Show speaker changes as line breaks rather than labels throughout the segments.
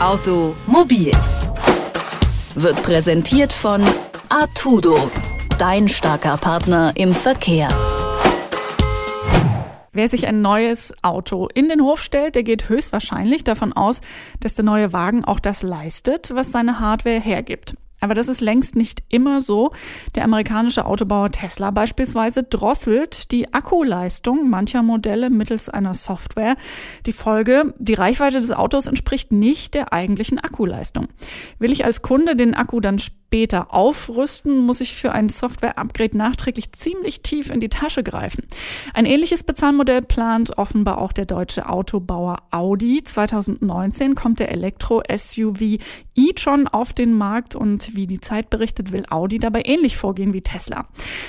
Automobil wird präsentiert von Artudo, dein starker Partner im Verkehr.
Wer sich ein neues Auto in den Hof stellt, der geht höchstwahrscheinlich davon aus, dass der neue Wagen auch das leistet, was seine Hardware hergibt. Aber das ist längst nicht immer so. Der amerikanische Autobauer Tesla beispielsweise drosselt die Akkuleistung mancher Modelle mittels einer Software. Die Folge, die Reichweite des Autos entspricht nicht der eigentlichen Akkuleistung. Will ich als Kunde den Akku dann später aufrüsten, muss ich für ein Software-Upgrade nachträglich ziemlich tief in die Tasche greifen. Ein ähnliches Bezahlmodell plant offenbar auch der deutsche Autobauer Audi. 2019 kommt der Elektro-SUV e-tron auf den Markt und wie die Zeit berichtet, will Audi dabei ähnlich vorgehen wie Tesla.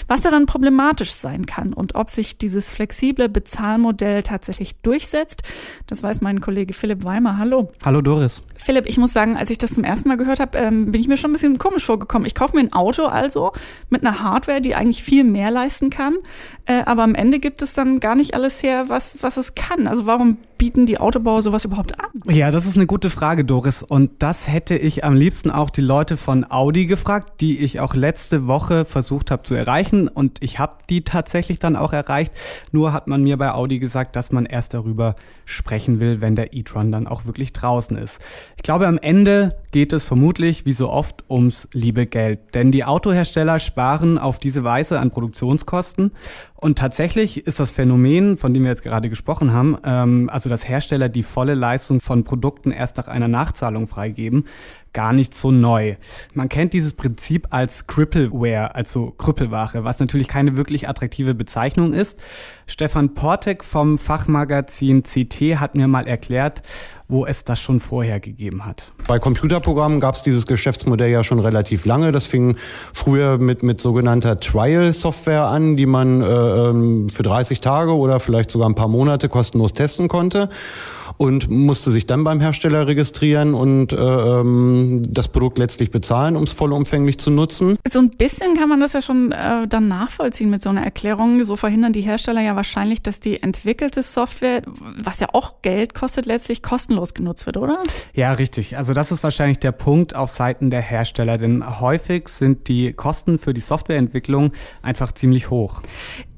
Was daran problematisch sein kann und ob sich dieses flexible Bezahlmodell tatsächlich durchsetzt, das weiß mein Kollege Philipp Weimer. Hallo.
Hallo Doris.
Philipp, ich muss sagen, als ich das zum ersten Mal gehört habe, ähm, bin ich mir schon ein bisschen komisch vorgekommen. Ich kaufe mir ein Auto also mit einer Hardware, die eigentlich viel mehr leisten kann, äh, aber am Ende gibt es dann gar nicht alles her, was, was es kann. Also warum bieten die Autobauer sowas überhaupt an?
Ja, das ist eine gute Frage, Doris. Und das hätte ich am liebsten auch die Leute von Audi gefragt, die ich auch letzte Woche versucht habe zu erreichen. Und ich habe die tatsächlich dann auch erreicht. Nur hat man mir bei Audi gesagt, dass man erst darüber sprechen will, wenn der e-tron dann auch wirklich draußen ist. Ich glaube, am Ende geht es vermutlich, wie so oft, ums liebe Geld. Denn die Autohersteller sparen auf diese Weise an Produktionskosten und tatsächlich ist das Phänomen, von dem wir jetzt gerade gesprochen haben, ähm, also dass Hersteller die volle Leistung von Produkten erst nach einer Nachzahlung freigeben, gar nicht so neu. Man kennt dieses Prinzip als Crippleware, also Krüppelware, was natürlich keine wirklich attraktive Bezeichnung ist. Stefan Portek vom Fachmagazin CT hat mir mal erklärt, wo es das schon vorher gegeben hat.
Bei Computerprogrammen gab es dieses Geschäftsmodell ja schon relativ lange. Das fing früher mit, mit sogenannter Trial-Software an, die man äh, ähm, für 30 Tage oder vielleicht sogar ein paar Monate kostenlos testen konnte und musste sich dann beim Hersteller registrieren und äh, ähm, das Produkt letztlich bezahlen, um es vollumfänglich zu nutzen.
So ein bisschen kann man das ja schon äh, dann nachvollziehen mit so einer Erklärung. So verhindern die Hersteller ja wahrscheinlich, dass die entwickelte Software, was ja auch Geld kostet, letztlich kostenlos genutzt wird, oder?
Ja, richtig. Also das ist wahrscheinlich der Punkt auf Seiten der Hersteller, denn häufig sind die Kosten für die Softwareentwicklung einfach ziemlich hoch.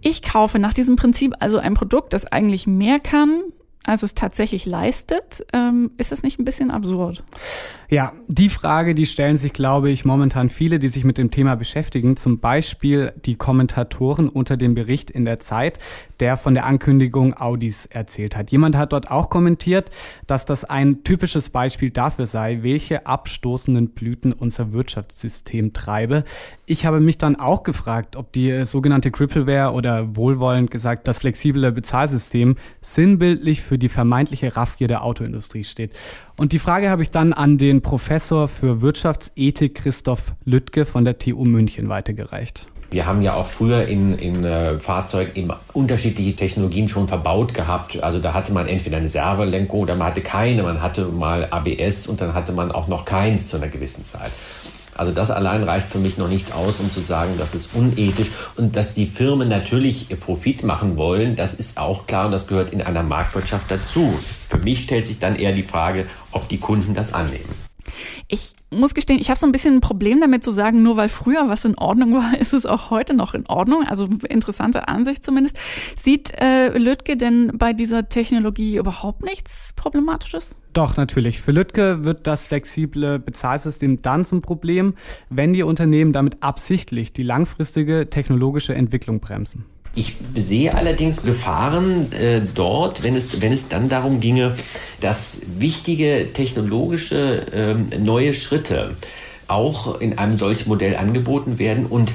Ich kaufe nach diesem Prinzip also ein Produkt, das eigentlich mehr kann, als es tatsächlich leistet, ähm, ist das nicht ein bisschen absurd?
Ja, die Frage, die stellen sich, glaube ich, momentan viele, die sich mit dem Thema beschäftigen. Zum Beispiel die Kommentatoren unter dem Bericht in der Zeit, der von der Ankündigung Audis erzählt hat. Jemand hat dort auch kommentiert, dass das ein typisches Beispiel dafür sei, welche abstoßenden Blüten unser Wirtschaftssystem treibe. Ich habe mich dann auch gefragt, ob die sogenannte Crippleware oder wohlwollend gesagt das flexible Bezahlsystem sinnbildlich für die vermeintliche Raffgier der Autoindustrie steht. Und die Frage habe ich dann an den Professor für Wirtschaftsethik Christoph Lüttke von der TU München weitergereicht.
Wir haben ja auch früher in, in äh, Fahrzeugen eben unterschiedliche Technologien schon verbaut gehabt. Also da hatte man entweder eine Servolenkung oder man hatte keine. Man hatte mal ABS und dann hatte man auch noch keins zu einer gewissen Zeit. Also das allein reicht für mich noch nicht aus, um zu sagen, das ist unethisch und dass die Firmen natürlich Profit machen wollen, das ist auch klar und das gehört in einer Marktwirtschaft dazu. Für mich stellt sich dann eher die Frage, ob die Kunden das annehmen.
Ich muss gestehen, ich habe so ein bisschen ein Problem damit zu sagen, nur weil früher was in Ordnung war, ist es auch heute noch in Ordnung. Also interessante Ansicht zumindest. Sieht äh, Lütke denn bei dieser Technologie überhaupt nichts Problematisches?
Doch, natürlich. Für Lütke wird das flexible Bezahlsystem dann zum Problem, wenn die Unternehmen damit absichtlich die langfristige technologische Entwicklung bremsen.
Ich sehe allerdings Gefahren äh, dort, wenn es, wenn es dann darum ginge, dass wichtige technologische ähm, neue Schritte auch in einem solchen Modell angeboten werden und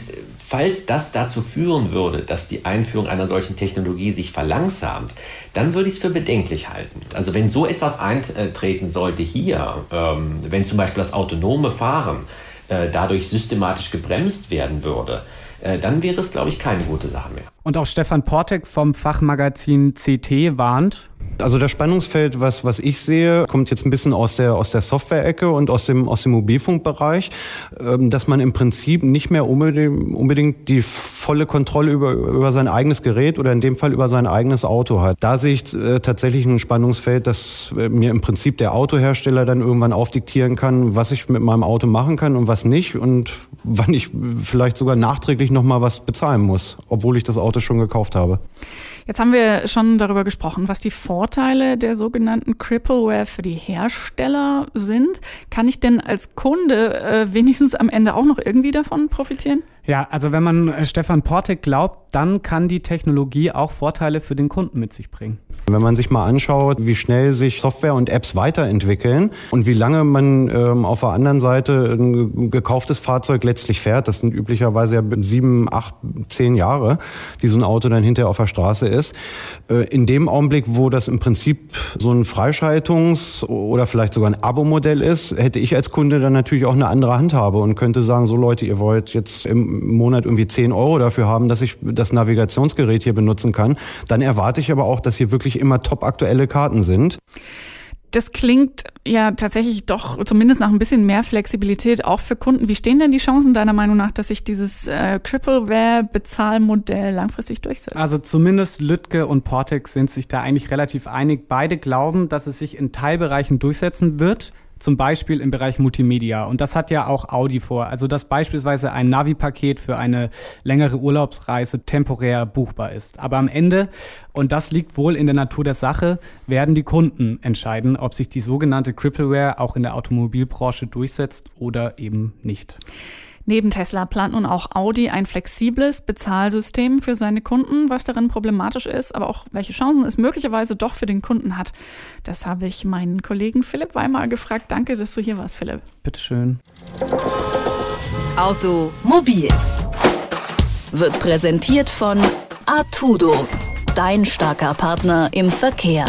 Falls das dazu führen würde, dass die Einführung einer solchen Technologie sich verlangsamt, dann würde ich es für bedenklich halten. Also wenn so etwas eintreten sollte hier, ähm, wenn zum Beispiel das autonome Fahren äh, dadurch systematisch gebremst werden würde, äh, dann wäre es, glaube ich, keine gute Sache mehr.
Und auch Stefan Portek vom Fachmagazin CT warnt.
Also das Spannungsfeld, was, was ich sehe, kommt jetzt ein bisschen aus der, aus der Software-Ecke und aus dem, aus dem Mobilfunkbereich, ähm, dass man im Prinzip nicht mehr unbedingt, unbedingt die volle Kontrolle über, über sein eigenes Gerät oder in dem Fall über sein eigenes Auto hat. Da sehe ich äh, tatsächlich ein Spannungsfeld, dass äh, mir im Prinzip der Autohersteller dann irgendwann aufdiktieren kann, was ich mit meinem Auto machen kann und was nicht und wann ich vielleicht sogar nachträglich nochmal was bezahlen muss, obwohl ich das Auto schon gekauft habe.
Jetzt haben wir schon darüber gesprochen, was die Vorteile der sogenannten Crippleware für die Hersteller sind. Kann ich denn als Kunde äh, wenigstens am Ende auch noch irgendwie davon profitieren?
Ja, also wenn man äh, Stefan Portek glaubt, dann kann die Technologie auch Vorteile für den Kunden mit sich bringen.
Wenn man sich mal anschaut, wie schnell sich Software und Apps weiterentwickeln und wie lange man ähm, auf der anderen Seite ein gekauftes Fahrzeug letztlich fährt, das sind üblicherweise ja sieben, acht, zehn Jahre, die so ein Auto dann hinterher auf der Straße ist. Äh, in dem Augenblick, wo das im Prinzip so ein Freischaltungs- oder vielleicht sogar ein Abo-Modell ist, hätte ich als Kunde dann natürlich auch eine andere Handhabe und könnte sagen, so Leute, ihr wollt jetzt im Monat irgendwie 10 Euro dafür haben, dass ich das Navigationsgerät hier benutzen kann, dann erwarte ich aber auch, dass hier wirklich immer top aktuelle Karten sind.
Das klingt ja tatsächlich doch zumindest nach ein bisschen mehr Flexibilität auch für Kunden. Wie stehen denn die Chancen deiner Meinung nach, dass sich dieses äh, Crippleware-Bezahlmodell langfristig durchsetzt?
Also zumindest Lütke und Portex sind sich da eigentlich relativ einig. Beide glauben, dass es sich in Teilbereichen durchsetzen wird zum Beispiel im Bereich Multimedia. Und das hat ja auch Audi vor. Also dass beispielsweise ein Navi-Paket für eine längere Urlaubsreise temporär buchbar ist. Aber am Ende, und das liegt wohl in der Natur der Sache, werden die Kunden entscheiden, ob sich die sogenannte Crippleware auch in der Automobilbranche durchsetzt oder eben nicht.
Neben Tesla plant nun auch Audi ein flexibles Bezahlsystem für seine Kunden, was darin problematisch ist, aber auch welche Chancen es möglicherweise doch für den Kunden hat. Das habe ich meinen Kollegen Philipp Weimar gefragt. Danke, dass du hier warst, Philipp.
Bitteschön.
Automobil wird präsentiert von Artudo, dein starker Partner im Verkehr.